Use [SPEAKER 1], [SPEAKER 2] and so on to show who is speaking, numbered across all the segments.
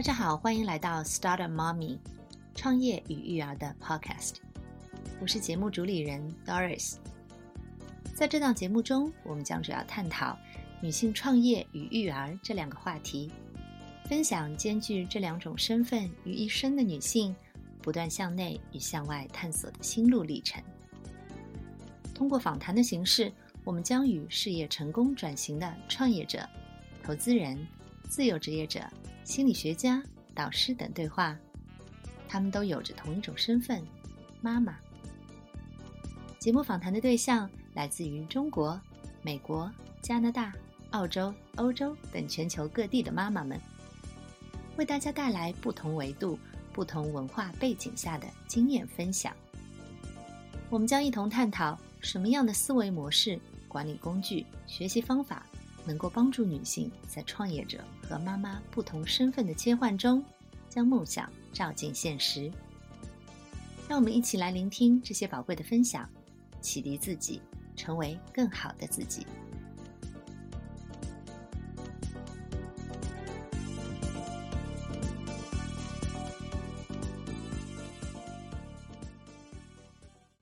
[SPEAKER 1] 大家好，欢迎来到 Start a Mommy 创业与育儿的 Podcast。我是节目主理人 Doris。在这档节目中，我们将主要探讨女性创业与育儿这两个话题，分享兼具这两种身份于一身的女性不断向内与向外探索的心路历程。通过访谈的形式，我们将与事业成功转型的创业者、投资人、自由职业者。心理学家、导师等对话，他们都有着同一种身份——妈妈。节目访谈的对象来自于中国、美国、加拿大、澳洲、欧洲等全球各地的妈妈们，为大家带来不同维度、不同文化背景下的经验分享。我们将一同探讨什么样的思维模式、管理工具、学习方法。能够帮助女性在创业者和妈妈不同身份的切换中，将梦想照进现实。让我们一起来聆听这些宝贵的分享，启迪自己，成为更好的自己。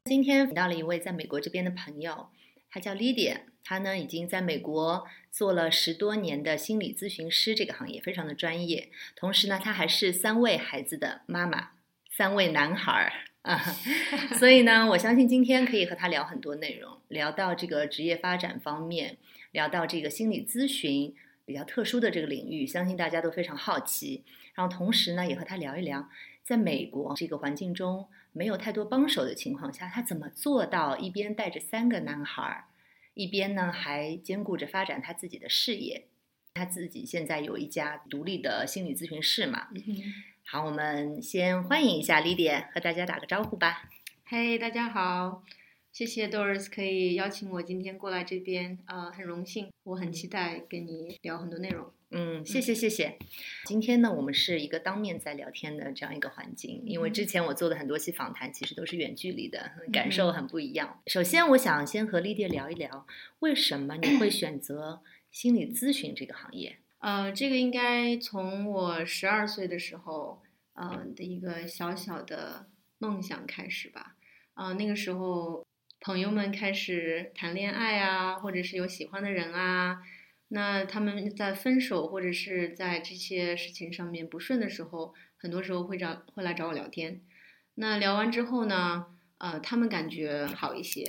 [SPEAKER 1] 今天请到了一位在美国这边的朋友，他叫 Lydia。他呢，已经在美国做了十多年的心理咨询师这个行业，非常的专业。同时呢，他还是三位孩子的妈妈，三位男孩儿啊。所以呢，我相信今天可以和他聊很多内容，聊到这个职业发展方面，聊到这个心理咨询比较特殊的这个领域，相信大家都非常好奇。然后同时呢，也和他聊一聊，在美国这个环境中没有太多帮手的情况下，他怎么做到一边带着三个男孩儿。一边呢，还兼顾着发展他自己的事业。他自己现在有一家独立的心理咨询室嘛。好，我们先欢迎一下李典，和大家打个招呼吧。
[SPEAKER 2] 嘿，大家好，谢谢 Doris 可以邀请我今天过来这边，呃，很荣幸，我很期待跟你聊很多内容。
[SPEAKER 1] 嗯，谢谢谢谢。今天呢，我们是一个当面在聊天的这样一个环境，因为之前我做的很多期访谈其实都是远距离的，感受很不一样。首先，我想先和丽丽聊一聊，为什么你会选择心理咨询这个行业？
[SPEAKER 2] 呃，这个应该从我十二岁的时候，呃的一个小小的梦想开始吧。啊，那个时候朋友们开始谈恋爱啊，或者是有喜欢的人啊。那他们在分手或者是在这些事情上面不顺的时候，很多时候会找会来找我聊天。那聊完之后呢，呃，他们感觉好一些，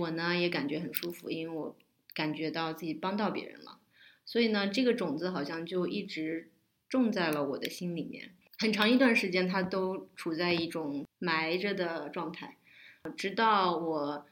[SPEAKER 2] 我呢也感觉很舒服，因为我感觉到自己帮到别人了。所以呢，这个种子好像就一直种在了我的心里面，很长一段时间它都处在一种埋着的状态，直到我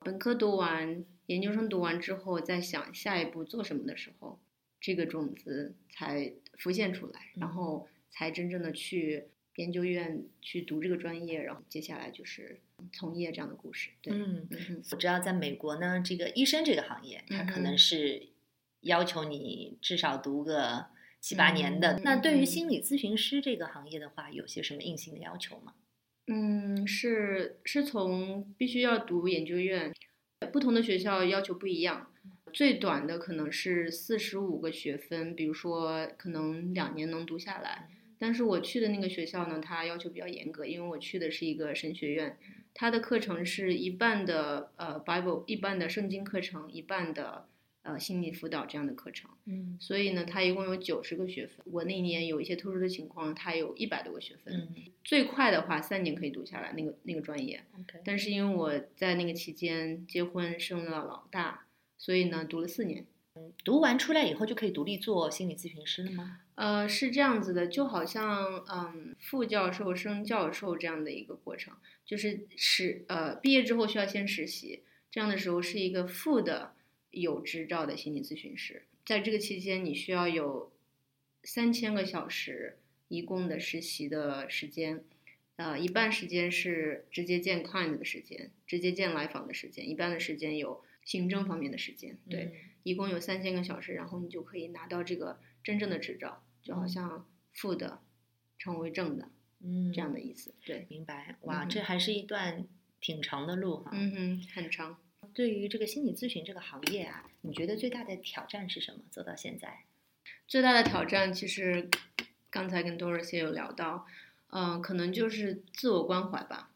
[SPEAKER 2] 本科读完。研究生读完之后，在想下一步做什么的时候，这个种子才浮现出来，然后才真正的去研究院去读这个专业，然后接下来就是从业这样的故事。对，
[SPEAKER 1] 嗯，我知道在美国呢，这个医生这个行业，它可能是要求你至少读个七八年的。那对于心理咨询师这个行业的话，有些什么硬性的要求吗？
[SPEAKER 2] 嗯，是是从必须要读研究院。不同的学校要求不一样，最短的可能是四十五个学分，比如说可能两年能读下来。但是我去的那个学校呢，它要求比较严格，因为我去的是一个神学院，它的课程是一半的呃 Bible，一半的圣经课程，一半的。呃，心理辅导这样的课程，
[SPEAKER 1] 嗯，
[SPEAKER 2] 所以呢，它一共有九十个学分。我那年有一些特殊的情况，它有一百多个学分。
[SPEAKER 1] 嗯，
[SPEAKER 2] 最快的话三年可以读下来那个那个专业。但是因为我在那个期间结婚生了老大，所以呢读了四年。
[SPEAKER 1] 嗯，读完出来以后就可以独立做心理咨询师了吗？
[SPEAKER 2] 呃，是这样子的，就好像嗯副教授升教授这样的一个过程，就是实呃毕业之后需要先实习，这样的时候是一个副的。有执照的心理咨询师，在这个期间，你需要有三千个小时一共的实习的时间，呃，一半时间是直接见 client 的时间，直接见来访的时间，一半的时间有行政方面的时间，对，一共有三千个小时，然后你就可以拿到这个真正的执照，就好像负的成为正的，
[SPEAKER 1] 嗯，
[SPEAKER 2] 这样的意思，对，
[SPEAKER 1] 明白，哇，这还是一段挺长的路哈，
[SPEAKER 2] 嗯哼，很长。
[SPEAKER 1] 对于这个心理咨询这个行业啊，你觉得最大的挑战是什么？走到现在，
[SPEAKER 2] 最大的挑战其实刚才跟 Doris 也有聊到，嗯、可能就是自我关怀吧。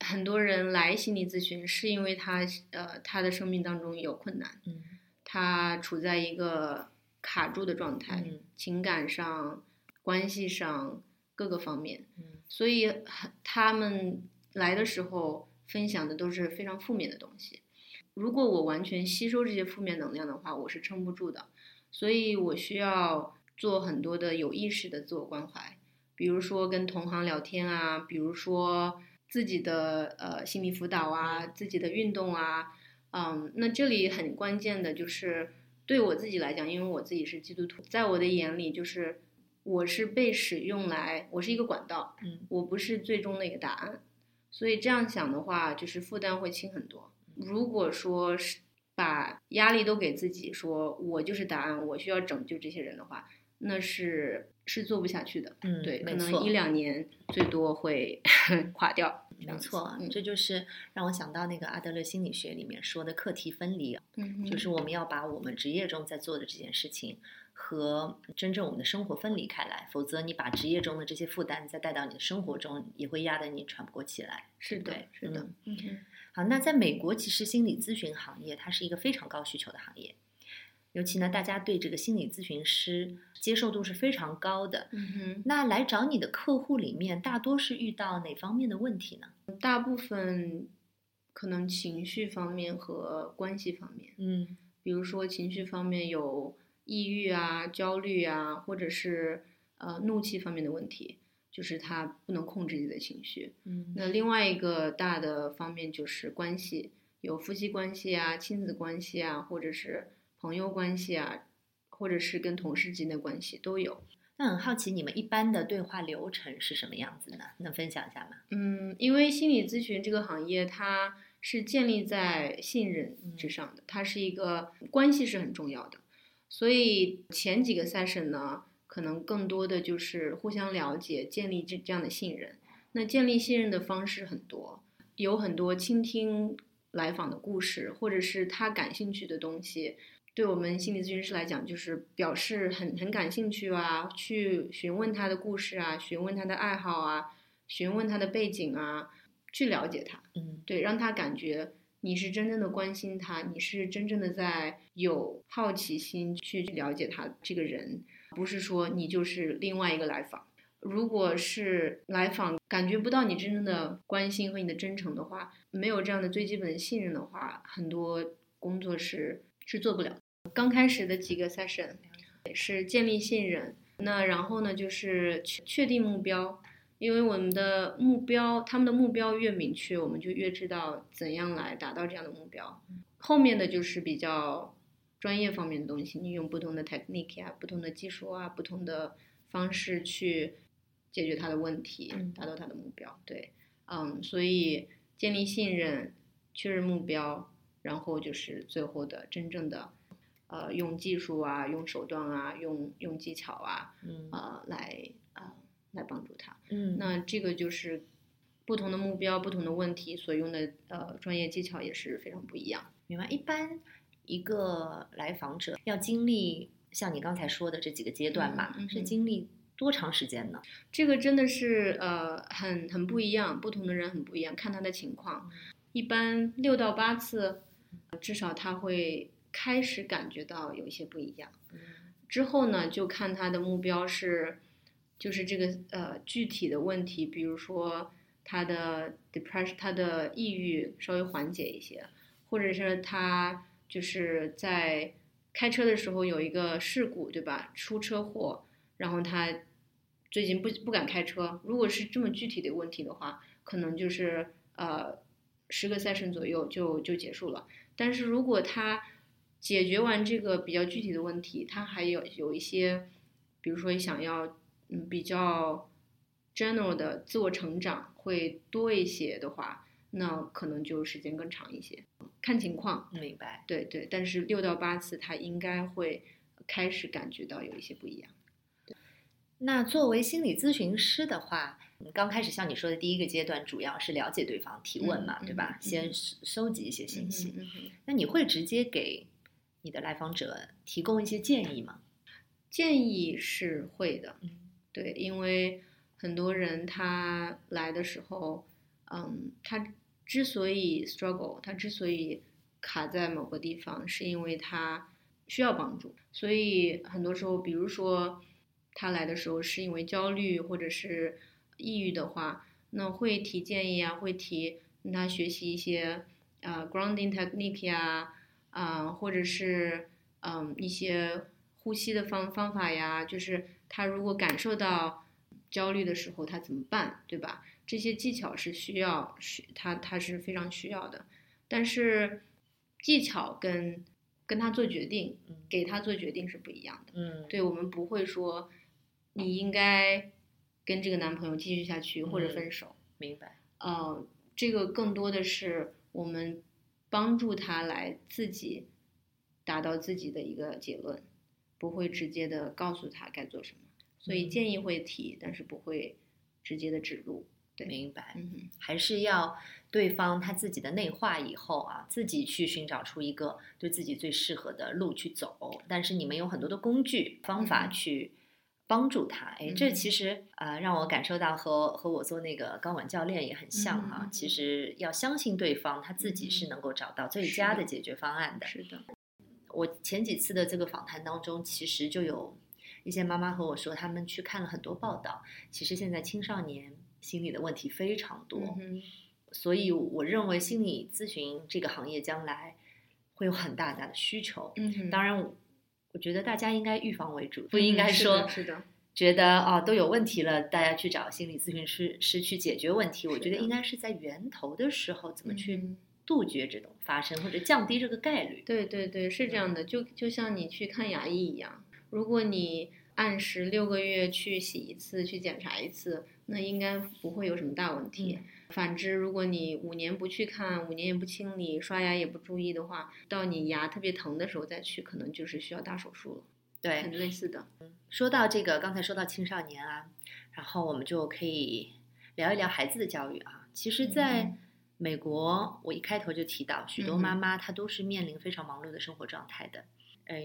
[SPEAKER 2] 很多人来心理咨询是因为他呃他的生命当中有困难，
[SPEAKER 1] 嗯
[SPEAKER 2] 他处在一个卡住的状态，
[SPEAKER 1] 嗯
[SPEAKER 2] 情感上、关系上各个方面，
[SPEAKER 1] 嗯
[SPEAKER 2] 所以很他们来的时候分享的都是非常负面的东西。如果我完全吸收这些负面能量的话，我是撑不住的。所以我需要做很多的有意识的自我关怀，比如说跟同行聊天啊，比如说自己的呃心理辅导啊，自己的运动啊，嗯，那这里很关键的就是对我自己来讲，因为我自己是基督徒，在我的眼里就是我是被使用来，我是一个管道，
[SPEAKER 1] 嗯
[SPEAKER 2] 我不是最终的一个答案，所以这样想的话，就是负担会轻很多。如果说是把压力都给自己，说我就是答案，我需要拯救这些人的话，那是是做不下去的。
[SPEAKER 1] 嗯，
[SPEAKER 2] 对，可能一两年最多会 垮掉。
[SPEAKER 1] 没错，
[SPEAKER 2] 嗯
[SPEAKER 1] 这就是让我想到那个阿德勒心理学里面说的课题分离，
[SPEAKER 2] 嗯
[SPEAKER 1] 就是我们。要把我们职业中在做的这件事情和真正我们的生活分离开来，否则你把职业中的这些负担再带到你的生活中，也会压得你喘不过气来。
[SPEAKER 2] 是的
[SPEAKER 1] 对，
[SPEAKER 2] 是的，嗯。
[SPEAKER 1] 好，那在美国，其实心理咨询行业它是一个非常高需求的行业，尤其呢，大家对这个心理咨询师接受度是非常高的。
[SPEAKER 2] 嗯哼，
[SPEAKER 1] 那来找你的客户里面，大多是遇到哪方面的问题呢？
[SPEAKER 2] 大部分可能情绪方面和关系方面，
[SPEAKER 1] 嗯
[SPEAKER 2] 比如说情绪方面有抑郁啊、焦虑啊，或者是呃怒气方面的问题，就是他不能控制自己的情绪。
[SPEAKER 1] 嗯
[SPEAKER 2] 那另外一个大的方面就是关系，有夫妻关系啊、亲子关系啊，或者是朋友关系啊，或者是跟同事之间的关系都有。
[SPEAKER 1] 那很好奇，你们一般的对话流程是什么样子呢？能分享一下吗？
[SPEAKER 2] 嗯，因为心理咨询这个行业，它是建立在信任之上的，它是一个关系是很重要的，所以前几个 session 呢，可能更多的就是互相了解，建立这这样的信任。那建立信任的方式很多，有很多倾听来访的故事，或者是他感兴趣的东西。对我们心理咨询师来讲，就是表示很很感兴趣啊，去询问他的故事啊，询问他的爱好啊，询问他的背景啊，去了解他，
[SPEAKER 1] 嗯
[SPEAKER 2] 对，让他感觉你是真正的关心他，你是真正的在有好奇心去了解他这个人，不是说你就是另外一个来访。如果是来访感觉不到你真正的关心和你的真诚的话，没有这样的最基本的信任的话，很多工作是是做不了。刚开始的几个 session 也是建立信任，那然后呢就是确确定目标，因为我们的目标，他们的目标越明确，我们就越知道怎样来达到这样的目标。后面的就是比较专业方面的东西，你用不同的 technique 啊、不同的技术啊、不同的方式去解决他的问题
[SPEAKER 1] 嗯，
[SPEAKER 2] 达到他的目标。对，嗯，所以建立信任，确认目标，然后就是最后的真正的，呃，用技术啊，用手段啊，用用技巧啊，
[SPEAKER 1] 嗯
[SPEAKER 2] 呃，来呃来帮助他。
[SPEAKER 1] 嗯
[SPEAKER 2] 那这个就是不同的目标、不同的问题所用的呃专业技巧也是非常不一样。
[SPEAKER 1] 明白。一般一个来访者要经历像你刚才说的这几个阶段嘛，
[SPEAKER 2] 嗯嗯嗯
[SPEAKER 1] 是经历多长时间呢？
[SPEAKER 2] 这个真的是呃很很不一样，不同的人很不一样，看他的情况。一般六到八次，至少他会开始感觉到有一些不一样。之后呢，就看他的目标是，就是这个呃具体的问题，比如说他的 depression，他的抑郁稍微缓解一些，或者是他就是在开车的时候有一个事故，对吧？出车祸，然后他最近不不敢开车。如果是这么具体的问题的话，可能就是呃十个 session 左右就就结束了。但是如果他解决完这个比较具体的问题，他还有有一些，比如说想要嗯比较 general 的自我成长会多一些的话，那可能就时间更长一些，看情况。
[SPEAKER 1] 明白。
[SPEAKER 2] 对对，但是六到八次他应该会开始感觉到有一些不一样。
[SPEAKER 1] 那作为心理咨询师的话，嗯刚开始像你说的第一个阶段，主要是了解对方，提问嘛，
[SPEAKER 2] 嗯
[SPEAKER 1] 对吧？
[SPEAKER 2] 嗯
[SPEAKER 1] 先收收集一些信息。那你会直接给你的来访者提供一些建议吗？
[SPEAKER 2] 建议是会的，
[SPEAKER 1] 嗯
[SPEAKER 2] 对，因为很多人他来的时候，嗯，他之所以 struggle，他之所以卡在某个地方，是因为他需要帮助。所以很多时候，比如说他来的时候是因为焦虑或者是抑郁的话，那会提建议啊，会提让他学习一些呃 grounding technique 呀，啊，或者是嗯一些呼吸的方方法呀，就是他如果感受到焦虑的时候，他怎么办，对吧？这些技巧是需要需他他是非常需要的，但是技巧跟跟他做决定，给他做决定是不一样的。
[SPEAKER 1] 嗯，
[SPEAKER 2] 对我们不会说你应该跟这个男朋友继续下去或者分手。
[SPEAKER 1] 明白。
[SPEAKER 2] 呃，这个更多的是我们帮助他来自己达到自己的一个结论，不会直接的告诉他该做什么。所以建议会提，但是不会直接的指路。对，
[SPEAKER 1] 明白。
[SPEAKER 2] 嗯，
[SPEAKER 1] 还是要对方他自己的内化以后啊，自己去寻找出一个对自己最适合的路去走。但是你们有很多的工具方法
[SPEAKER 2] 嗯
[SPEAKER 1] 去帮助他。哎，这
[SPEAKER 2] 嗯
[SPEAKER 1] 其实啊、呃让我感受到和和我做那个钢管教练也很像哈、其实要相信对方，他自己是
[SPEAKER 2] 嗯
[SPEAKER 1] 能够找到最佳的解决方案的。
[SPEAKER 2] 是的。
[SPEAKER 1] 我前几次的这个访谈当中，其实就有一些妈妈和我说，他们去看了很多报道，其实现在青少年心理的问题非常多。
[SPEAKER 2] 嗯，
[SPEAKER 1] 所以我认为心理咨询这个行业将来会有很大大的需求。
[SPEAKER 2] 嗯，
[SPEAKER 1] 当然，我觉得大家应该预防为主，不
[SPEAKER 2] 嗯
[SPEAKER 1] 应该
[SPEAKER 2] 是
[SPEAKER 1] 说
[SPEAKER 2] 的是的，
[SPEAKER 1] 觉得哦都有问题了，大家去找心理咨询师师去解决问题。我觉得应该是在源头的时候怎么去
[SPEAKER 2] 嗯
[SPEAKER 1] 杜绝这种发生，或者降低这个概率。
[SPEAKER 2] 对对对，是这样的，就就像你去看牙医一样，如果你按时六个月去洗一次，去检查一次，那应该不会有什么大问题。
[SPEAKER 1] 嗯
[SPEAKER 2] 反之，如果你五年不去看，五年也不清理，刷牙也不注意的话，到你牙特别疼的时候再去，可能就是需要大手术了，
[SPEAKER 1] 对，
[SPEAKER 2] 很类似的。
[SPEAKER 1] 说到这个，刚才说到青少年啊，然后我们就可以聊一聊孩子的教育啊。其实，在
[SPEAKER 2] 嗯
[SPEAKER 1] 美国，我一开头就提到，许多妈妈她都是面临非常忙碌的生活状态的。嗯，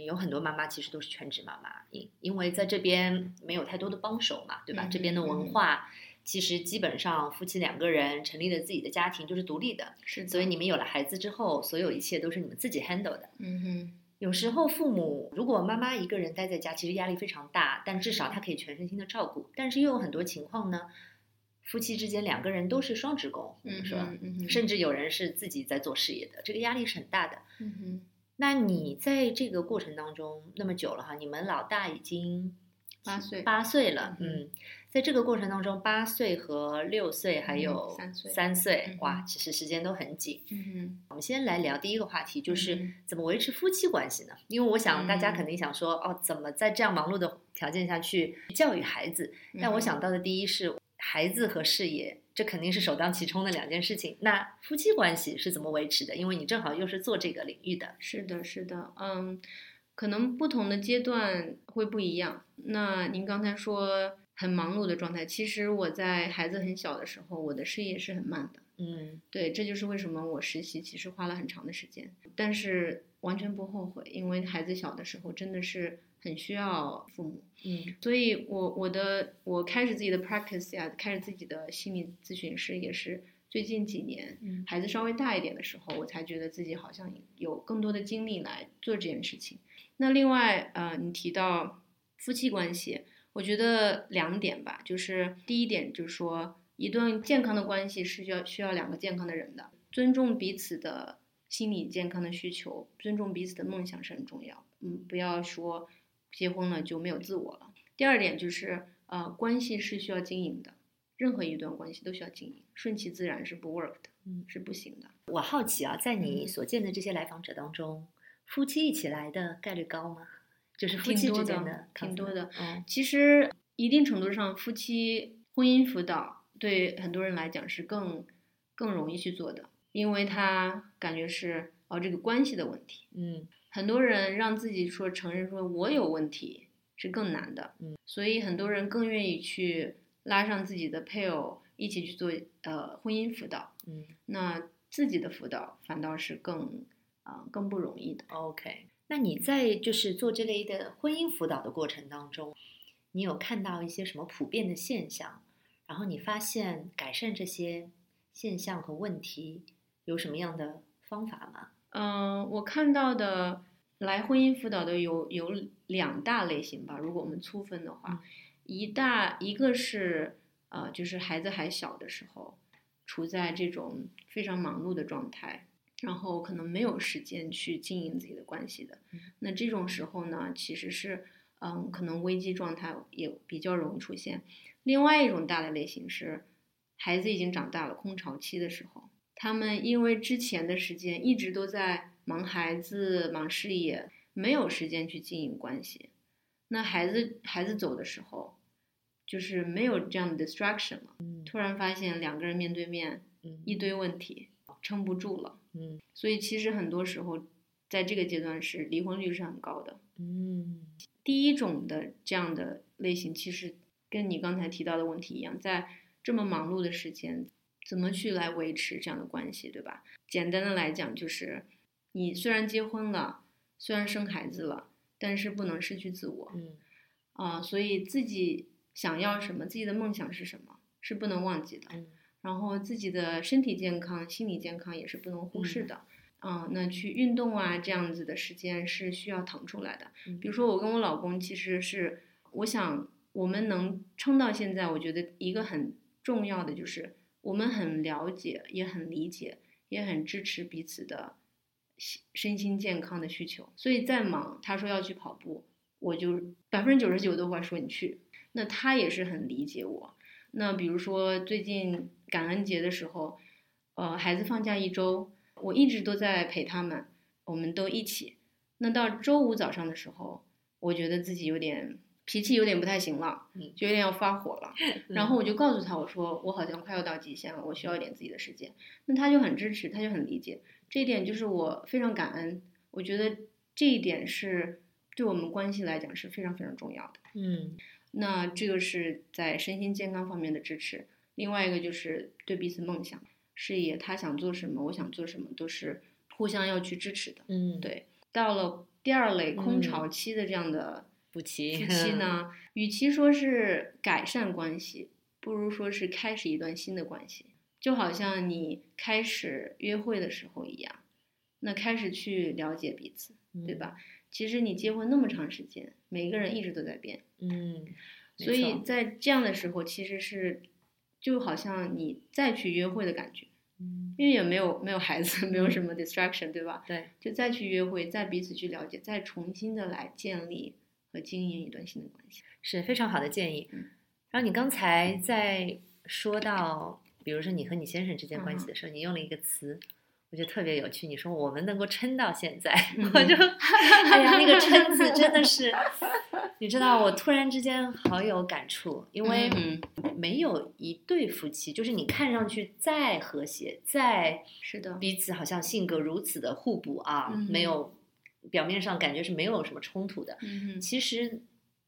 [SPEAKER 1] 有很多妈妈其实都是全职妈妈，因因为在这边没有太多的帮手嘛，对吧？
[SPEAKER 2] 嗯
[SPEAKER 1] 这边的文化其实基本上夫妻两个人成立了自己的家庭就是独立的，
[SPEAKER 2] 是的，
[SPEAKER 1] 所以你们有了孩子之后，所有一切都是你们自己 handle 的。
[SPEAKER 2] 嗯哼，
[SPEAKER 1] 有时候父母如果妈妈一个人待在家，其实压力非常大，但至少她可以全身心的照顾。但是又有很多情况呢，夫妻之间两个人都是双职工，
[SPEAKER 2] 嗯
[SPEAKER 1] 是吧？甚至有人是自己在做事业的，这个压力是很大的。
[SPEAKER 2] 嗯哼，
[SPEAKER 1] 那你在这个过程当中那么久了哈，你们老大已经
[SPEAKER 2] 八岁
[SPEAKER 1] 八岁了，
[SPEAKER 2] 嗯
[SPEAKER 1] 嗯，在这个过程当中，八岁和六岁还
[SPEAKER 2] 嗯
[SPEAKER 1] 有
[SPEAKER 2] 三岁
[SPEAKER 1] 三岁
[SPEAKER 2] 嗯，
[SPEAKER 1] 哇，其实时间都很紧。
[SPEAKER 2] 嗯
[SPEAKER 1] 我们先来聊第一个话题，就是
[SPEAKER 2] 嗯
[SPEAKER 1] 怎么维持夫妻关系呢？因为我想大家
[SPEAKER 2] 嗯
[SPEAKER 1] 肯定想说，哦，怎么在这样忙碌的条件下去教育孩子？但我
[SPEAKER 2] 嗯
[SPEAKER 1] 想到的第一是孩子和事业，这肯定是首当其冲的两件事情。那夫妻关系是怎么维持的？因为你正好又是做这个领域的。
[SPEAKER 2] 是的，是的，嗯，可能不同的阶段会不一样。那您刚才说很忙碌的状态，其实我在孩子很小的时候，我的事业是很慢的。
[SPEAKER 1] 嗯
[SPEAKER 2] 对，这就是为什么我实习其实花了很长的时间，但是完全不后悔，因为孩子小的时候真的是很需要父母。
[SPEAKER 1] 嗯
[SPEAKER 2] 所以我我的我开始自己的 practice 呀，开始自己的心理咨询师也是最近几年，
[SPEAKER 1] 嗯
[SPEAKER 2] 孩子稍微大一点的时候，我才觉得自己好像有更多的精力来做这件事情。那另外，呃，你提到夫妻关系，我觉得两点吧，就是第一点就是说，一段健康的关系是需要需要两个健康的人的，尊重彼此的心理健康的需求，尊重彼此的梦想是很重要。嗯，不要说结婚了就没有自我了。第二点就是，呃，关系是需要经营的，任何一段关系都需要经营，顺其自然是不 work 的，
[SPEAKER 1] 嗯，
[SPEAKER 2] 是不行的。
[SPEAKER 1] 我好奇啊，在你
[SPEAKER 2] 嗯
[SPEAKER 1] 所见的这些来访者当中，夫妻一起来的概率高吗？就是夫
[SPEAKER 2] 挺多
[SPEAKER 1] 妻之间
[SPEAKER 2] 的挺多的
[SPEAKER 1] 嗯
[SPEAKER 2] 其实一定程度上，夫妻婚姻辅导对很多人来讲是更更容易去做的，因为他感觉是哦这个关系的问题。
[SPEAKER 1] 嗯
[SPEAKER 2] 很多人让自己说承认说我有问题是更难的，
[SPEAKER 1] 嗯，
[SPEAKER 2] 所以很多人更愿意去拉上自己的配偶一起去做呃婚姻辅导，
[SPEAKER 1] 嗯
[SPEAKER 2] 那自己的辅导反倒是更啊、更不容易的。
[SPEAKER 1] ，OK。那你在就是做这类的婚姻辅导的过程当中，你有看到一些什么普遍的现象？然后你发现改善这些现象和问题有什么样的方法吗？
[SPEAKER 2] 嗯，我看到的来婚姻辅导的有有两大类型吧。如果我们粗分的话，一大一个是呃，就是孩子还小的时候，处在这种非常忙碌的状态，然后可能没有时间去经营自己的关系的。那这种时候呢，其实是嗯，可能危机状态也比较容易出现。另外一种大的类型是，孩子已经长大了，空巢期的时候，他们因为之前的时间一直都在忙孩子、忙事业，没有时间去经营关系。那孩子孩子走的时候，就是没有这样的 distraction 了。突然发现两个人面对面，一堆问题，撑不住了。
[SPEAKER 1] 嗯，
[SPEAKER 2] 所以其实很多时候，在这个阶段是离婚率是很高的。
[SPEAKER 1] 嗯，
[SPEAKER 2] 第一种的这样的类型，其实。跟你刚才提到的问题一样，在这么忙碌的时间，怎么去来维持这样的关系，对吧？简单的来讲，就是你虽然结婚了，虽然生孩子了，但是不能失去自我。
[SPEAKER 1] 嗯，
[SPEAKER 2] 啊，所以自己想要什么，自己的梦想是什么，是不能忘记的。
[SPEAKER 1] 嗯，
[SPEAKER 2] 然后自己的身体健康、心理健康也是不能忽视的。啊，那去运动啊，这样子的时间是需要腾出来的。比如说，我跟我老公其实是，我想。我们能撑到现在，我觉得一个很重要的就是我们很了解，也很理解，也很支持彼此的身心健康的需求。所以再忙，他说要去跑步，我就百分之九十九都会说你去。那他也是很理解我。那比如说最近感恩节的时候，呃，孩子放假一周，我一直都在陪他们，我们都一起。那到周五早上的时候，我觉得自己有点。脾气有点不太行了，就有点要发火了。然后我就告诉他，我说我好像快要到极限了，我需要一点自己的时间。那他就很支持，他就很理解这一点，就是我非常感恩。我觉得这一点是对我们关系来讲是非常非常重要的。
[SPEAKER 1] 嗯，
[SPEAKER 2] 那这个是在身心健康方面的支持。另外一个就是对彼此梦想、事业，他想做什么，我想做什么，都是互相要去支持的。
[SPEAKER 1] 嗯，
[SPEAKER 2] 对。到了第二类空巢期的这样的。
[SPEAKER 1] 夫妻
[SPEAKER 2] 夫妻呢，与其说是改善关系，不如说是开始一段新的关系。就好像你开始约会的时候一样，那开始去了解彼此，对吧？其实你结婚那么长时间，每个人一直都在变，
[SPEAKER 1] 嗯，
[SPEAKER 2] 所以在这样的时候，其实是就好像你再去约会的感觉，
[SPEAKER 1] 嗯，
[SPEAKER 2] 因为也没有没有孩子，没有什么 distraction，对吧？
[SPEAKER 1] 对，
[SPEAKER 2] 就再去约会，再彼此去了解，再重新的来建立。和经营一段新的关系
[SPEAKER 1] 是非常好的建议。然后你刚才在说到，比如说你和你先生之间关系的时候，你用了一个词，我觉得特别有趣。你说我们能够撑到现在，我就哎呀，那个 “撑”字真的是，你知道，我突然之间好有感触，因为没有一对夫妻，就是你看上去再和谐，再
[SPEAKER 2] 是的，
[SPEAKER 1] 彼此好像性格如此的互补啊，没有。表面上感觉是没有什么冲突的，嗯其实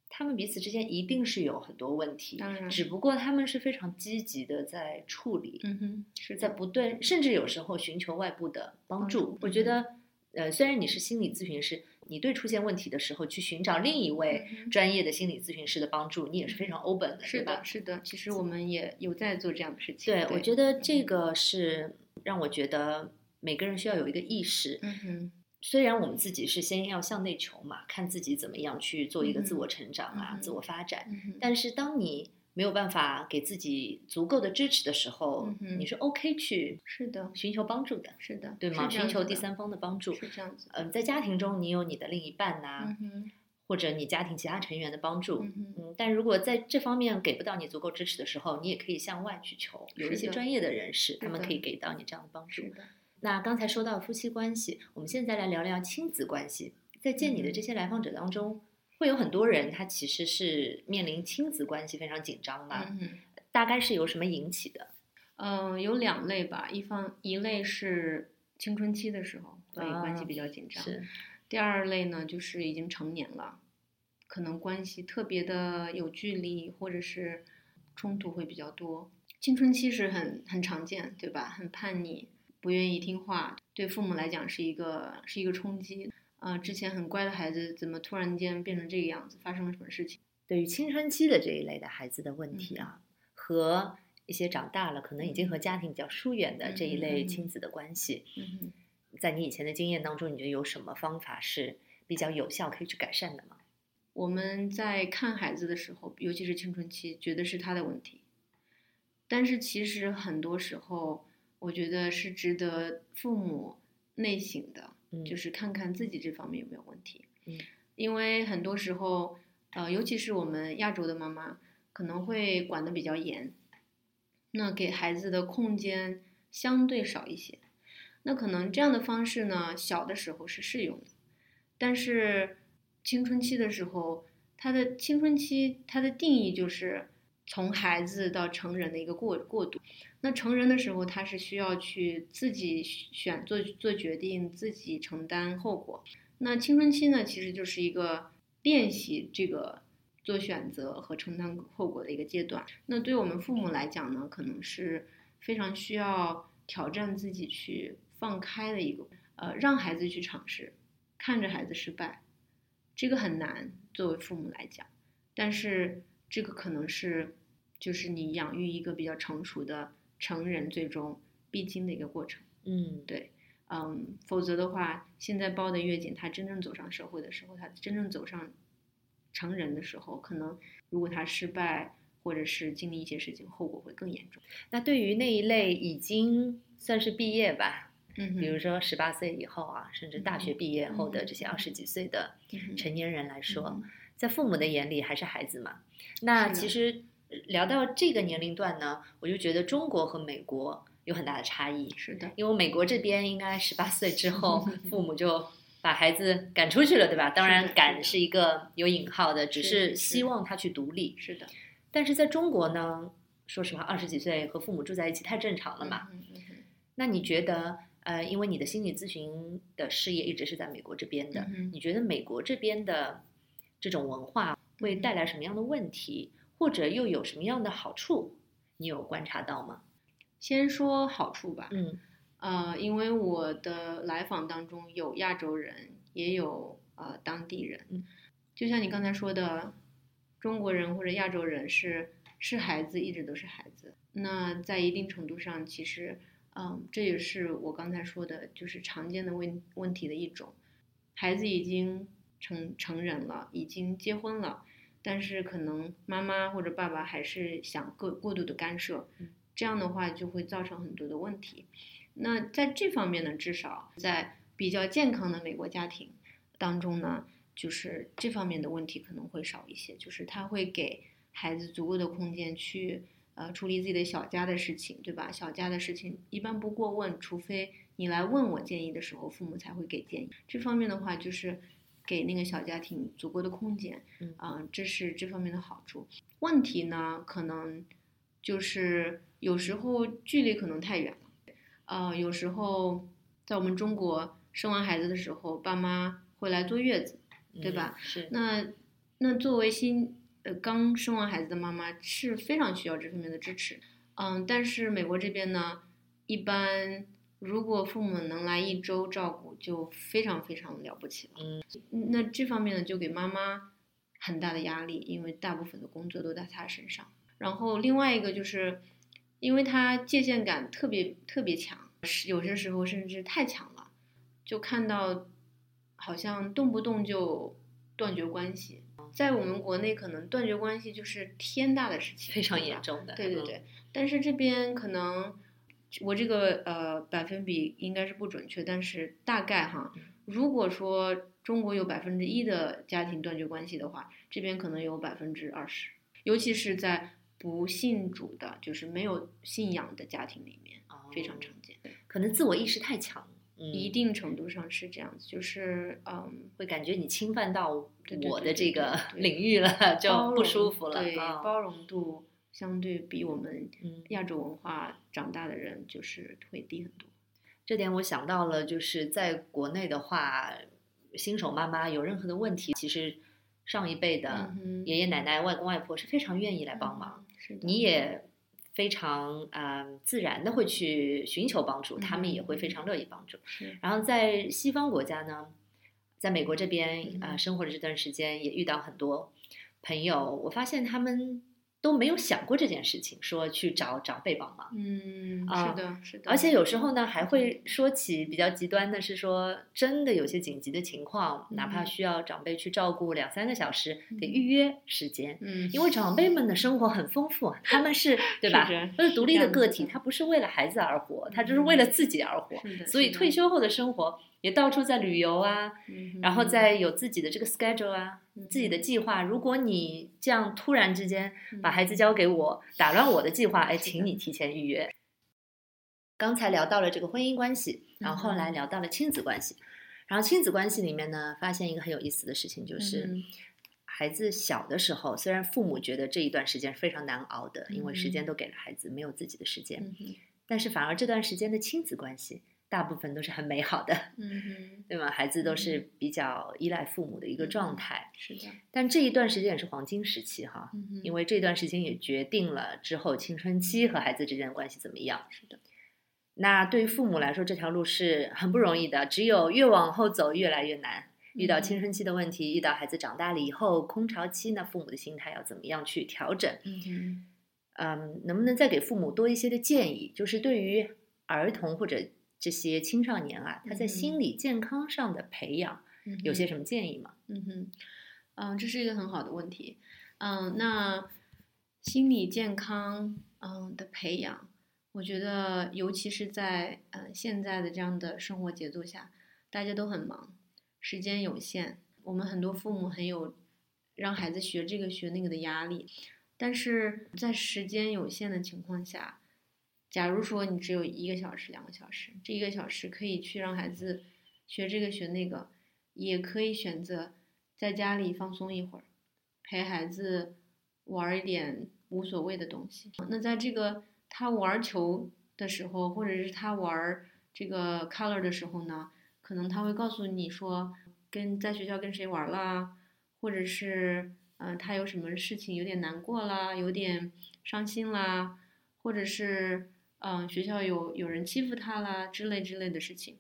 [SPEAKER 1] 他们彼此之间一定是有很多问题，只不过他们是非常积极的在处理，
[SPEAKER 2] 嗯哼，是
[SPEAKER 1] 在不断，甚至有时候寻求外部的帮助。我觉得，呃，虽然你是心理咨询师，你对出现问题的时候去寻找另一位专业的心理咨询师的帮助，你也是非常 open 的，
[SPEAKER 2] 是的，是的。其实我们也有在做这样的事情。
[SPEAKER 1] 对，我觉得这个是让我觉得每个人需要有一个意识。
[SPEAKER 2] 嗯哼。
[SPEAKER 1] 虽然我们自己是先要向内求嘛，看自己怎么样去做一个自我成长啊、自我发展，但是当你没有办法给自己足够的支持的时候，你是 OK 去
[SPEAKER 2] 是的
[SPEAKER 1] 寻求帮助的，
[SPEAKER 2] 是的，
[SPEAKER 1] 对吗？寻求第三方的帮助
[SPEAKER 2] 是这样子。
[SPEAKER 1] 嗯，在家庭中你有你的另一半呐，或者你家庭其他成员的帮助，嗯，但如果在这方面给不到你足够支持的时候，你也可以向外去求，有一些专业的人士，他们可以给到你这样的帮助。那刚才说到夫妻关系，我们现在来聊聊亲子关系。在见你的这些来访者当中，会有很多人他其实是面临亲子关系非常紧张的。
[SPEAKER 2] 嗯，
[SPEAKER 1] 大概是由什么引起的？
[SPEAKER 2] 嗯，有两类吧。一方一类是青春期的时候，所以关系比较紧张。
[SPEAKER 1] 是。
[SPEAKER 2] 第二类呢，就是已经成年了，可能关系特别的有距离，或者是冲突会比较多。青春期是很很常见，对吧？很叛逆。不愿意听话，对父母来讲是一个是一个冲击。呃，之前很乖的孩子怎么突然间变成这个样子？发生了什么事情？
[SPEAKER 1] 对于青春期的这一类的孩子的问题啊，和一些长大了可能已经和家庭比较疏远的这一类亲子的关系，
[SPEAKER 2] 嗯
[SPEAKER 1] 在你以前的经验当中，你觉得有什么方法是比较有效可以去改善的吗？
[SPEAKER 2] 我们在看孩子的时候，尤其是青春期，觉得是他的问题，但是其实很多时候，我觉得是值得父母内省的，
[SPEAKER 1] 嗯
[SPEAKER 2] 就是看看自己这方面有没有问题。
[SPEAKER 1] 嗯，
[SPEAKER 2] 因为很多时候，呃，尤其是我们亚洲的妈妈，可能会管得比较严，那给孩子的空间相对少一些。那可能这样的方式呢，小的时候是适用的，但是青春期的时候，他的青春期它的定义就是从孩子到成人的一个过过渡。那成人的时候，他是需要去自己选做做决定，自己承担后果。那青春期呢，其实就是一个练习这个做选择和承担后果的一个阶段。那对我们父母来讲呢，可能是非常需要挑战自己去放开的一个，呃，让孩子去尝试，看着孩子失败，这个很难，作为父母来讲。但是这个可能是，就是你养育一个比较成熟的成人最终必经的一个过程。
[SPEAKER 1] 嗯，
[SPEAKER 2] 对，嗯，否则的话，现在包的越紧，他真正走上社会的时候，他真正走上成人的时候，可能如果他失败，或者是经历一些事情，后果会更严重。
[SPEAKER 1] 那对于那一类已经算是毕业吧，
[SPEAKER 2] 嗯
[SPEAKER 1] 比如说十八岁以后啊，甚至大学毕业后的这些
[SPEAKER 2] 嗯
[SPEAKER 1] 二十几岁的成年人来说，
[SPEAKER 2] 嗯
[SPEAKER 1] 在父母的眼里还是孩子嘛。那其实呃聊到这个年龄段呢，我就觉得中国和美国有很大的差异。
[SPEAKER 2] 是的，
[SPEAKER 1] 因为美国这边应该十八 岁之后，父母就把孩子赶出去了，对吧？当然，赶是一个有引号的，只
[SPEAKER 2] 是
[SPEAKER 1] 希望他去独立。
[SPEAKER 2] 是的，
[SPEAKER 1] 但是在中国呢，说实话，二十几岁和父母住在一起太正常了嘛。
[SPEAKER 2] 嗯哼嗯
[SPEAKER 1] 那你觉得，呃，因为你的心理咨询的事业一直是在美国这边的，
[SPEAKER 2] 嗯
[SPEAKER 1] 你觉得美国这边的这种文化会带来什么样的问题，或者又有什么样的好处？你有观察到吗？
[SPEAKER 2] 先说好处吧。
[SPEAKER 1] 嗯
[SPEAKER 2] 呃，因为我的来访当中有亚洲人，也有呃当地人。
[SPEAKER 1] 嗯
[SPEAKER 2] 就像你刚才说的，中国人或者亚洲人是是孩子，一直都是孩子。那在一定程度上，其实，嗯，这也是我刚才说的，就是常见的问问题的一种。孩子已经成成人了，已经结婚了，但是可能妈妈或者爸爸还是想过过度的干涉，这样的话就会造成很多的问题。那在这方面呢，至少在比较健康的美国家庭当中呢，就是这方面的问题可能会少一些，就是他会给孩子足够的空间去呃处理自己的小家的事情，对吧？小家的事情一般不过问，除非你来问我建议的时候，父母才会给建议。这方面的话，就是给那个小家庭足够的空间，
[SPEAKER 1] 嗯
[SPEAKER 2] 啊、这是这方面的好处。问题呢，可能就是有时候距离可能太远了。呃，有时候在我们中国生完孩子的时候，爸妈会来坐月子，对吧？
[SPEAKER 1] 嗯是，
[SPEAKER 2] 那那作为新呃刚生完孩子的妈妈是非常需要这方面的支持，嗯，但是美国这边呢，一般如果父母能来一周照顾，就非常非常了不起了。
[SPEAKER 1] 嗯，
[SPEAKER 2] 那这方面呢，就给妈妈很大的压力，因为大部分的工作都在她身上。然后另外一个就是，因为她界限感特别特别强，是有些时候甚至太强了，就看到好像动不动就断绝关系。在我们国内，可能断绝关系就是天大的事情，
[SPEAKER 1] 非常严重的。嗯，
[SPEAKER 2] 对对对，但是这边可能我这个呃百分比应该是不准确，但是大概哈，如果说中国有百分之一的家庭断绝关系的话，这边可能有百分之二十，尤其是在不信主的，就是没有信仰的家庭里面，非常常见。
[SPEAKER 1] 可能自我意识太强，嗯，
[SPEAKER 2] 一定程度上是这样子，就是嗯，
[SPEAKER 1] 会感觉你侵犯到我的这个领域了，就不舒服了。
[SPEAKER 2] 对，
[SPEAKER 1] 啊
[SPEAKER 2] 包容度相对比我们
[SPEAKER 1] 嗯
[SPEAKER 2] 亚洲文化长大的人就是会低很多。
[SPEAKER 1] 这点我想到了，就是在国内的话，新手妈妈有任何的问题，其实上一辈的爷爷奶奶、外公外婆是非常愿意来帮忙，
[SPEAKER 2] 嗯。是的，
[SPEAKER 1] 你也非常啊、呃自然的会去寻求帮助，他们也会非常乐意帮助。
[SPEAKER 2] 是
[SPEAKER 1] 然后在西方国家呢，在美国这边啊、
[SPEAKER 2] 嗯
[SPEAKER 1] 生活的这段时间也遇到很多朋友，我发现他们都没有想过这件事情，说去找长辈帮忙。
[SPEAKER 2] 嗯，
[SPEAKER 1] 啊
[SPEAKER 2] 是的，是的，
[SPEAKER 1] 而且有时候呢，还会说起比较极端的是说，真的有些紧急的情况，哪怕
[SPEAKER 2] 嗯
[SPEAKER 1] 需要长辈去照顾两三个小时，得
[SPEAKER 2] 嗯
[SPEAKER 1] 预约时间。
[SPEAKER 2] 嗯，
[SPEAKER 1] 因为长辈们的生活很丰富，他们是 对吧？都是独立的个体，他不是为了孩子而活，他就是为了自己而活。
[SPEAKER 2] 是的，
[SPEAKER 1] 所以退休后的生活也到处在旅游啊，
[SPEAKER 2] 嗯
[SPEAKER 1] 然后
[SPEAKER 2] 哼
[SPEAKER 1] 再有自己的这个 schedule 啊，自己的
[SPEAKER 2] 嗯
[SPEAKER 1] 计划。如果你这样突然之间把
[SPEAKER 2] 嗯
[SPEAKER 1] 孩子交给我，打乱我的计划，哎，请你提前预约。刚才聊到了这个婚姻关系，然后后来聊到了亲子关系，然后亲子关系里面呢，发现一个很有意思的事情，就是
[SPEAKER 2] 嗯
[SPEAKER 1] 孩子小的时候，虽然父母觉得这一段时间非常难熬的，因为时间
[SPEAKER 2] 嗯
[SPEAKER 1] 都给了孩子，没有自己的时间，
[SPEAKER 2] 嗯
[SPEAKER 1] 但是反而这段时间的亲子关系大部分都是很美好的。
[SPEAKER 2] 嗯哼，
[SPEAKER 1] 对吗？孩子都是比较依赖父母的一个状
[SPEAKER 2] 嗯
[SPEAKER 1] 态，
[SPEAKER 2] 是的，
[SPEAKER 1] 但这一段时间也是黄金时期哈，
[SPEAKER 2] 嗯，
[SPEAKER 1] 因为这段时间也决定了之后青春期和孩子之间的关系怎么样。
[SPEAKER 2] 是的，
[SPEAKER 1] 那对于父母来说，这条路是很不容易的，只有越往后走越来越难。遇到
[SPEAKER 2] 嗯
[SPEAKER 1] 青春期的问题，遇到孩子长大了以后空巢期，那父母的心态要怎么样去调整？
[SPEAKER 2] 嗯，
[SPEAKER 1] 能不能再给父母多一些的建议？就是对于儿童或者这些青少年啊，他在
[SPEAKER 2] 嗯
[SPEAKER 1] 心理健康上的培养，
[SPEAKER 2] 嗯
[SPEAKER 1] 有些什么建议吗？
[SPEAKER 2] 嗯哼，嗯，这是一个很好的问题。嗯，那心理健康嗯的培养，我觉得尤其是在呃现在的这样的生活节奏下，大家都很忙，时间有限，我们很多父母很有让孩子学这个学那个的压力，但是在时间有限的情况下，假如说你只有一个小时、两个小时，这一个小时可以去让孩子学这个学那个，也可以选择在家里放松一会儿，陪孩子玩一点无所谓的东西。那在这个他玩球的时候，或者是他玩这个 color 的时候呢，可能他会告诉你说，跟在学校跟谁玩啦，或者是嗯、呃他有什么事情有点难过啦，有点伤心啦，或者是嗯、呃学校有有人欺负他啦之类之类的事情。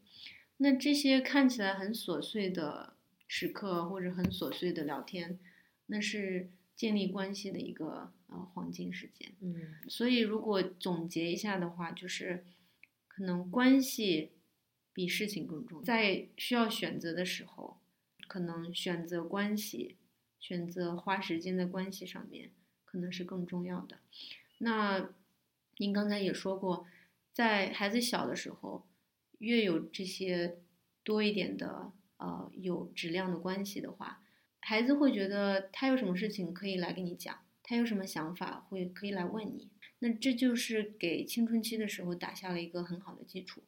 [SPEAKER 2] 那这些看起来很琐碎的时刻，或者很琐碎的聊天，那是建立关系的一个呃黄金时间。
[SPEAKER 1] 嗯
[SPEAKER 2] 所以如果总结一下的话，就是可能关系比事情更重要。在需要选择的时候，可能选择关系、选择花时间在关系上面，可能是更重要的。那您刚才也说过，在孩子小的时候，越有这些多一点的呃有质量的关系的话，孩子会觉得他有什么事情可以来跟你讲，他有什么想法会可以来问你。那这就是给青春期的时候打下了一个很好的基础。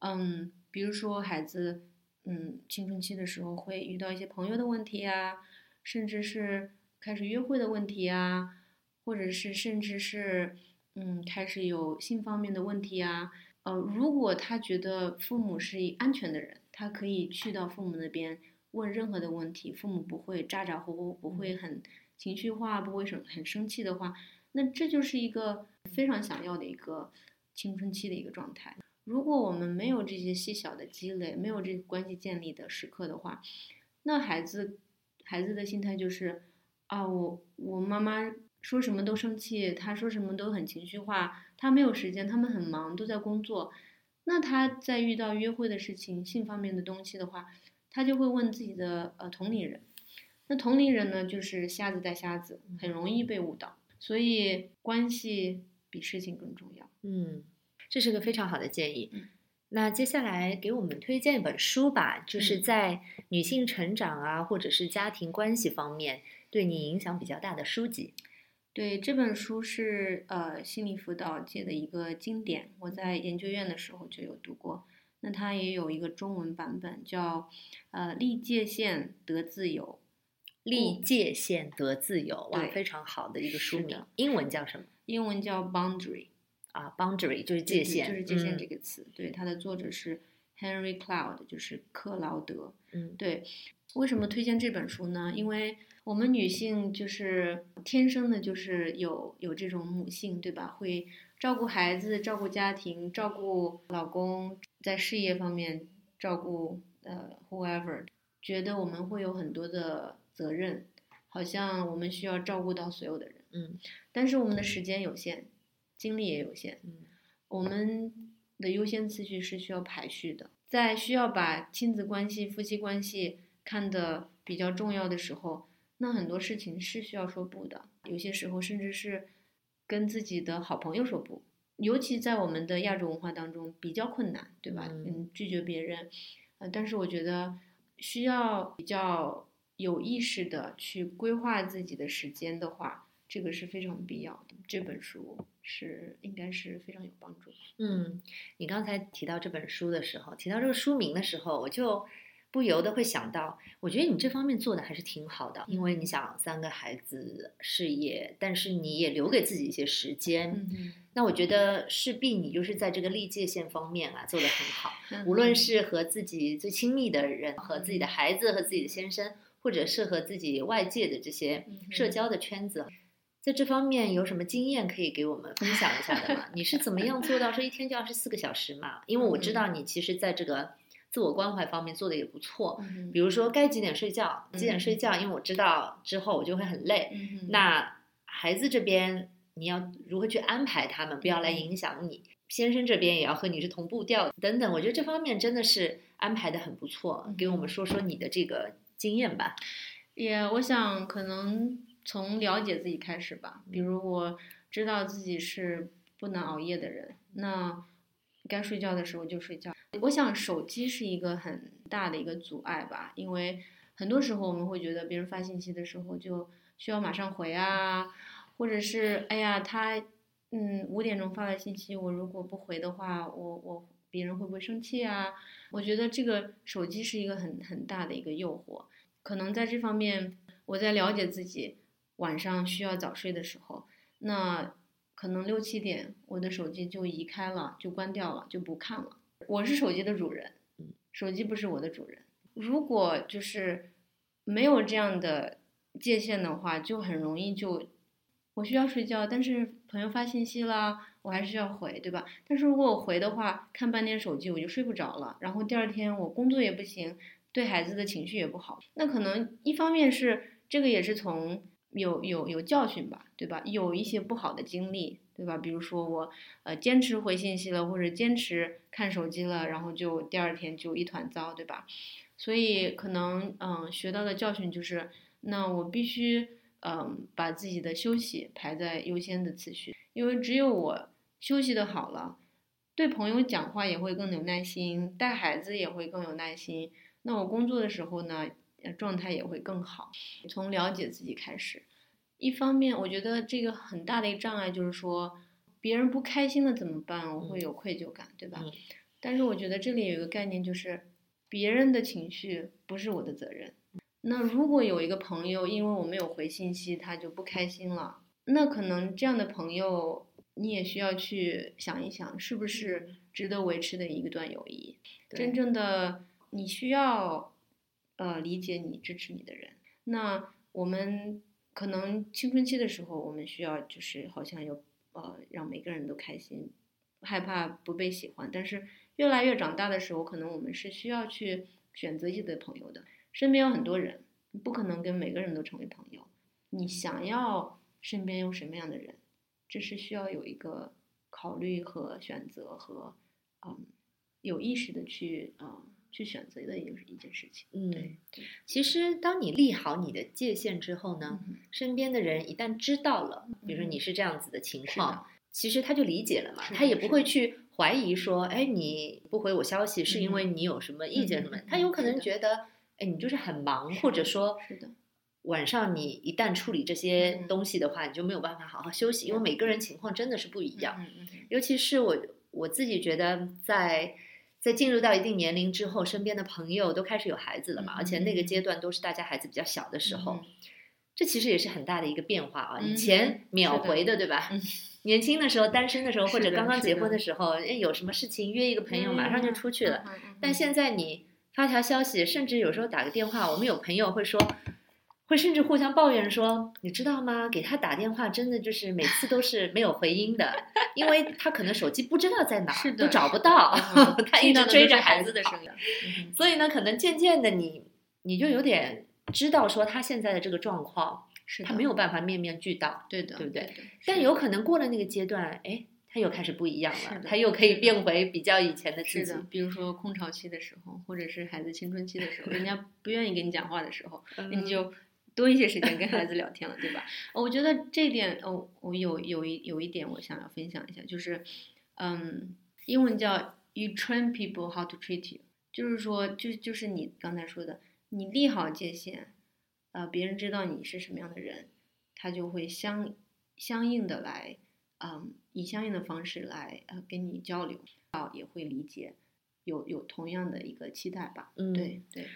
[SPEAKER 2] 嗯，比如说孩子，嗯，青春期的时候会遇到一些朋友的问题啊，甚至是开始约会的问题啊，或者是甚至是嗯开始有性方面的问题啊。呃，如果他觉得父母是一安全的人，他可以去到父母那边问任何的问题，父母不会咋咋呼呼，不会很情绪化，不会很很生气的话，那这就是一个非常想要的一个青春期的一个状态。如果我们没有这些细小的积累，没有这关系建立的时刻的话，那孩子孩子的心态就是啊，我我妈妈说什么都生气，他说什么都很情绪化，他没有时间，他们很忙，都在工作。那他在遇到约会的事情、性方面的东西的话，他就会问自己的呃同龄人。那同龄人呢，就是瞎子带瞎子，很容易被误导。所以关系比事情更重要。
[SPEAKER 1] 嗯，这是个非常好的建议。
[SPEAKER 2] 嗯
[SPEAKER 1] 那接下来给我们推荐一本书吧，就是
[SPEAKER 2] 嗯
[SPEAKER 1] 在女性成长啊，或者是家庭关系方面对你影响比较大的书籍。
[SPEAKER 2] 对，这本书是呃心理辅导界的一个经典，我在研究院的时候就有读过。那它也有一个中文版本，叫呃立界限得自由。
[SPEAKER 1] 立界限得自由，哇，非常好的一个书名。英文叫什么
[SPEAKER 2] 英文叫 boundary，
[SPEAKER 1] 啊？Boundary 就是界限，
[SPEAKER 2] 就是界限这
[SPEAKER 1] 嗯
[SPEAKER 2] 个词。对，它的作者是 Henry Cloud，就是克劳德。
[SPEAKER 1] 嗯
[SPEAKER 2] 对，为什么推荐这本书呢？因为我们女性就是天生的，就是有有这种母性，对吧？会照顾孩子，照顾家庭，照顾老公，在事业方面照顾呃 whoever，觉得我们会有很多的责任，好像我们需要照顾到所有的人，
[SPEAKER 1] 嗯。
[SPEAKER 2] 但是我们的时间有限，精力也有限，
[SPEAKER 1] 嗯。
[SPEAKER 2] 我们的优先次序是需要排序的，在需要把亲子关系、夫妻关系看得比较重要的时候，那很多事情是需要说不的，有些时候甚至是跟自己的好朋友说不，尤其在我们的亚洲文化当中比较困难，对吧？
[SPEAKER 1] 嗯
[SPEAKER 2] 嗯，拒绝别人，呃，但是我觉得需要比较有意识的去规划自己的时间的话，这个是非常必要的。这本书是应该是非常有帮助的。
[SPEAKER 1] 嗯，你刚才提到这本书的时候，提到这个书名的时候，我就不由得会想到，我觉得你这方面做的还是挺好的，因为你想三个孩子事业，但是你也留给自己一些时间。
[SPEAKER 2] 嗯
[SPEAKER 1] 那我觉得势必你就是在这个立界线方面啊做得很好，
[SPEAKER 2] 嗯
[SPEAKER 1] 无论是和自己最亲密的人、和自己的孩子、和自己的先生，或者是和自己外界的这些社交的圈子，在这方面有什么经验可以给我们分享一下的吗？你是怎么样做到这一天就二十四个小时嘛？因为我知道你其实在这个自我关怀方面做的也不错，
[SPEAKER 2] 嗯
[SPEAKER 1] 比如说该几点睡觉，几点睡觉，因为我知道之后我就会很累。
[SPEAKER 2] 嗯
[SPEAKER 1] 那孩子这边你要如何去安排他们，不要来影响你。先生这边也要和你是同步调等等，我觉得这方面真的是安排的很不错。给我们说说你的这个经验吧。
[SPEAKER 2] 也我想可能从了解自己开始吧，比如我知道自己是不能熬夜的人，那该睡觉的时候就睡觉。我想手机是一个很大的一个阻碍吧，因为很多时候我们会觉得别人发信息的时候就需要马上回啊，或者是哎呀他嗯五点钟发的信息，我如果不回的话，我我别人会不会生气啊？我觉得这个手机是一个很很大的一个诱惑。可能在这方面，我在了解自己晚上需要早睡的时候，那可能六七点我的手机就移开了，就关掉了，就不看了。我是手机的主人，手机不是我的主人。如果就是没有这样的界限的话，就很容易就我需要睡觉，但是朋友发信息啦，我还是要回，对吧？但是如果我回的话，看半天手机我就睡不着了，然后第二天我工作也不行。对孩子的情绪也不好，那可能一方面是这个也是从有有有教训吧，对吧？有一些不好的经历，对吧？比如说我呃坚持回信息了，或者坚持看手机了，然后就第二天就一团糟，对吧？所以可能嗯学到的教训就是，那我必须嗯把自己的休息排在优先的次序，因为只有我休息的好了，对朋友讲话也会更有耐心，带孩子也会更有耐心。那我工作的时候呢，状态也会更好。从了解自己开始，一方面我觉得这个很大的一个障碍就是说，别人不开心了怎么办？我会有愧疚感，对吧？
[SPEAKER 1] 嗯
[SPEAKER 2] 但是我觉得这里有一个概念，就是别人的情绪不是我的责任。那如果有一个朋友因为我没有回信息，他就不开心了，那可能这样的朋友你也需要去想一想，是不是值得维持的一段友谊？真正的。你需要，呃，理解你、支持你的人。那我们可能青春期的时候，我们需要就是好像有呃让每个人都开心，害怕不被喜欢。但是越来越长大的时候，可能我们是需要去选择自己的朋友的。身边有很多人，你不可能跟每个人都成为朋友。你想要身边有什么样的人，这是需要有一个考虑和选择和嗯有意识的去嗯。呃去选择的一个一件事情。
[SPEAKER 1] 嗯，其实当你立好你的界限之后呢，
[SPEAKER 2] 嗯、
[SPEAKER 1] 身边的人一旦知道了，比如说你是这样子的情况，其实他就理解了嘛，他也不会去怀疑说，哎，你不回我消息是因为你有什么意见什么？
[SPEAKER 2] 嗯、
[SPEAKER 1] 他有可能觉得，哎，你就是很忙，或者说，
[SPEAKER 2] 是的，
[SPEAKER 1] 晚上你一旦处理这些东西的话，你就没有办法好好休息，因为每个人情况真的是不一样，
[SPEAKER 2] 嗯、
[SPEAKER 1] 尤其是我我自己觉得在。在进入到一定年龄之后，身边的朋友都开始有孩子了嘛，
[SPEAKER 2] 嗯、
[SPEAKER 1] 而且那个阶段都是大家孩子比较小的时候，
[SPEAKER 2] 嗯、
[SPEAKER 1] 这其实也是很大的一个变化啊。
[SPEAKER 2] 嗯、
[SPEAKER 1] 以前秒回的，对吧？
[SPEAKER 2] 嗯、
[SPEAKER 1] 年轻的时候、单身的时候，或者刚刚结婚
[SPEAKER 2] 的
[SPEAKER 1] 时候，哎，有什么事情约一个朋友，马上就出去了。
[SPEAKER 2] 嗯、
[SPEAKER 1] 但现在你发条消息，甚至有时候打个电话，我们有朋友会说。会甚至互相抱怨说，你知道吗？给他打电话真的就是每次都是没有回音的，因为他可能手机不知道在哪儿，都找不到，他一直追着孩子的声音。所以呢，可能渐渐的你你就有点知道说他现在的这个状况，
[SPEAKER 2] 是，
[SPEAKER 1] 他没有办法面面俱到，
[SPEAKER 2] 对的，
[SPEAKER 1] 对不对
[SPEAKER 2] 的？
[SPEAKER 1] 但有可能过了那个阶段，哎，他又开始不一样了，他又可以变回比较以前的自己
[SPEAKER 2] 是的，。比如说空巢期的时候，或者是孩子青春期的时候，人家不愿意跟你讲话的时候，那你
[SPEAKER 1] 嗯
[SPEAKER 2] 就多一些时间跟 孩子聊天了，对吧？我觉得这点，哦，我有有一有一点我想要分享一下，就是，嗯，英文叫 you train people how to treat you，就是说，就就是你刚才说的，你立好界限，呃，别人知道你是什么样的人，他就会相相应的来，嗯，以相应的方式来呃跟你交流，啊，也会理解，有有同样的一个期待吧。
[SPEAKER 1] 嗯
[SPEAKER 2] 对对，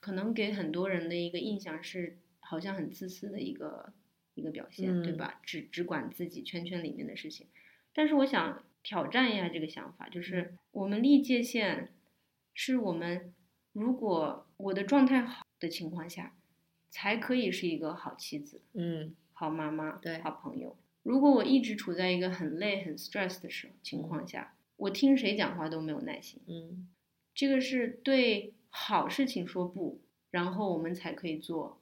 [SPEAKER 2] 可能给很多人的一个印象是，好像很自私的一个一个表现，对
[SPEAKER 1] 嗯
[SPEAKER 2] 吧？只只管自己圈圈里面的事情。但是我想挑战一下这个想法，
[SPEAKER 1] 嗯
[SPEAKER 2] 就是我们立界限，是我们如果我的状态好的情况下，才可以是一个好妻子、
[SPEAKER 1] 嗯
[SPEAKER 2] 好妈妈、
[SPEAKER 1] 对
[SPEAKER 2] 好朋友。如果我一直处在一个很累、很 stress 的时候情况下，我听谁讲话都没有耐心。
[SPEAKER 1] 嗯
[SPEAKER 2] 这个是对好事情说不，然后我们才可以做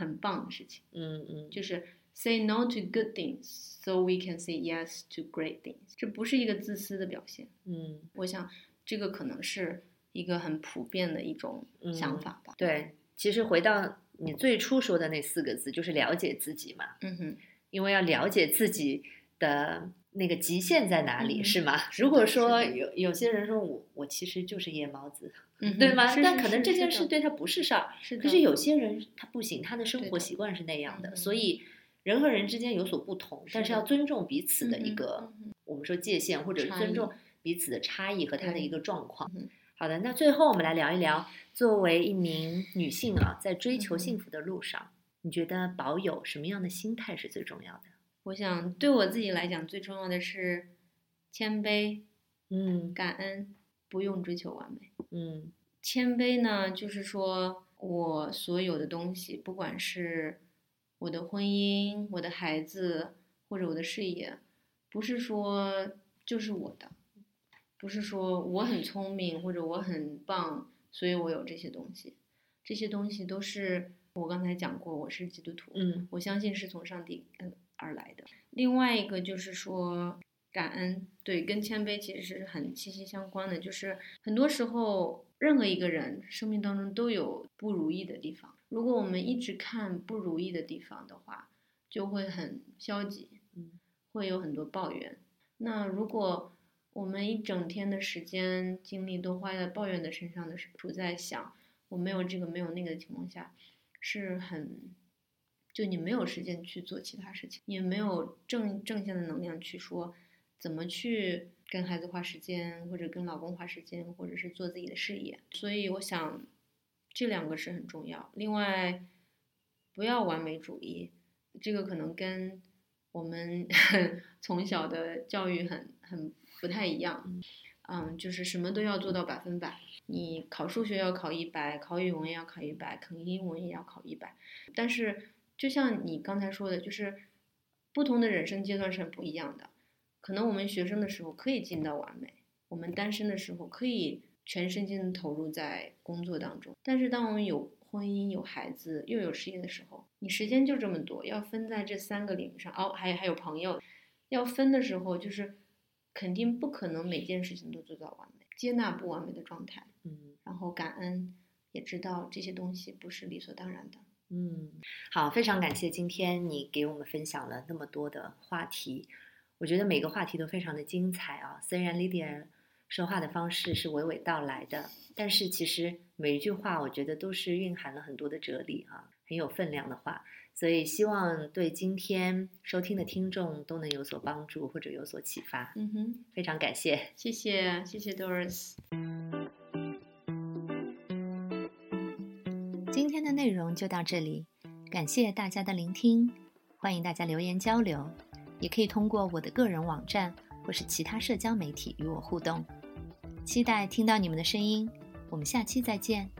[SPEAKER 2] 很棒的事情，
[SPEAKER 1] 嗯嗯，
[SPEAKER 2] 就是 say no to good things so we can say yes to great things。这不是一个自私的表现，
[SPEAKER 1] 嗯
[SPEAKER 2] 我想这个可能是一个很普遍的一种想法吧。
[SPEAKER 1] 对。其实回到你最初说的那四个字，就是了解自己嘛。
[SPEAKER 2] 嗯哼，
[SPEAKER 1] 因为要了解自己的那个极限在哪里，
[SPEAKER 2] 嗯
[SPEAKER 1] 是吗？如果说有有些人说我我其实就是夜猫子，
[SPEAKER 2] 嗯，
[SPEAKER 1] 对吗？但可能这件事对他不是事儿，
[SPEAKER 2] 是的，
[SPEAKER 1] 可是有些人他不行，他的生活习惯是那样的，
[SPEAKER 2] 嗯
[SPEAKER 1] 所以人和人之间有所不同，但是要尊重彼此的一个
[SPEAKER 2] 嗯
[SPEAKER 1] 我们说界限，或者是尊重彼此的差异和他的一个状况
[SPEAKER 2] 嗯。
[SPEAKER 1] 好的，那最后我们来聊一聊，作为一名女性啊，在追求幸福的路上，你觉得保有什么样的心态是最重要的？
[SPEAKER 2] 我想对我自己来讲，最重要的是谦卑、
[SPEAKER 1] 嗯
[SPEAKER 2] 感恩，不用追求完美。
[SPEAKER 1] 嗯
[SPEAKER 2] 谦卑呢，就是说我所有的东西，不管是我的婚姻、我的孩子或者我的事业，不是说就是我的，不是说我很聪明或者我很棒，所以我有这些东西。这些东西都是我刚才讲过，我是基督徒，
[SPEAKER 1] 嗯
[SPEAKER 2] 我相信是从上帝呃而来的。另外一个就是说感恩，对，跟谦卑其实是很息息相关的。就是很多时候，任何一个人生命当中都有不如意的地方。如果我们一直看不如意的地方的话，就会很消极，
[SPEAKER 1] 嗯，
[SPEAKER 2] 会有很多抱怨。那如果我们一整天的时间精力都花在抱怨的身上的时候，处在想我没有这个没有那个的情况下，是很，就你没有时间去做其他事情，也没有正正向的能量去说怎么去跟孩子花时间，或者跟老公花时间，或者是做自己的事业。所以我想，这两个是很重要。另外，不要完美主义，这个可能跟我们 从小的教育很很不太一样。嗯，就是什么都要做到百分百。你考数学要考一百，考语文也要考一百，考英文也要考一百。但是，就像你刚才说的，就是不同的人生阶段是很不一样的。可能我们学生的时候可以尽到完美，我们单身的时候可以全身心的投入在工作当中。但是，当我们有婚姻、有孩子又有事业的时候，你时间就这么多，要分在这三个领域上。哦，还有还有朋友，要分的时候就是肯定不可能每件事情都做到完美，接纳不完美的状态。
[SPEAKER 1] 嗯
[SPEAKER 2] 然后感恩，也知道这些东西不是理所当然的。
[SPEAKER 1] 嗯，好，非常感谢今天你给我们分享了那么多的话题，我觉得每个话题都非常的精彩啊。虽然 Lydia 说话的方式是娓娓道来的，但是其实每一句话我觉得都是蕴含了很多的哲理啊，很有分量的话。所以希望对今天收听的听众都能有所帮助或者有所启发。
[SPEAKER 2] 嗯哼，
[SPEAKER 1] 非常感谢。
[SPEAKER 2] 谢谢谢谢 Doris。
[SPEAKER 1] 今天的内容就到这里，感谢大家的聆听，欢迎大家留言交流，也可以通过我的个人网站或是其他社交媒体与我互动。期待听到你们的声音，我们下期再见。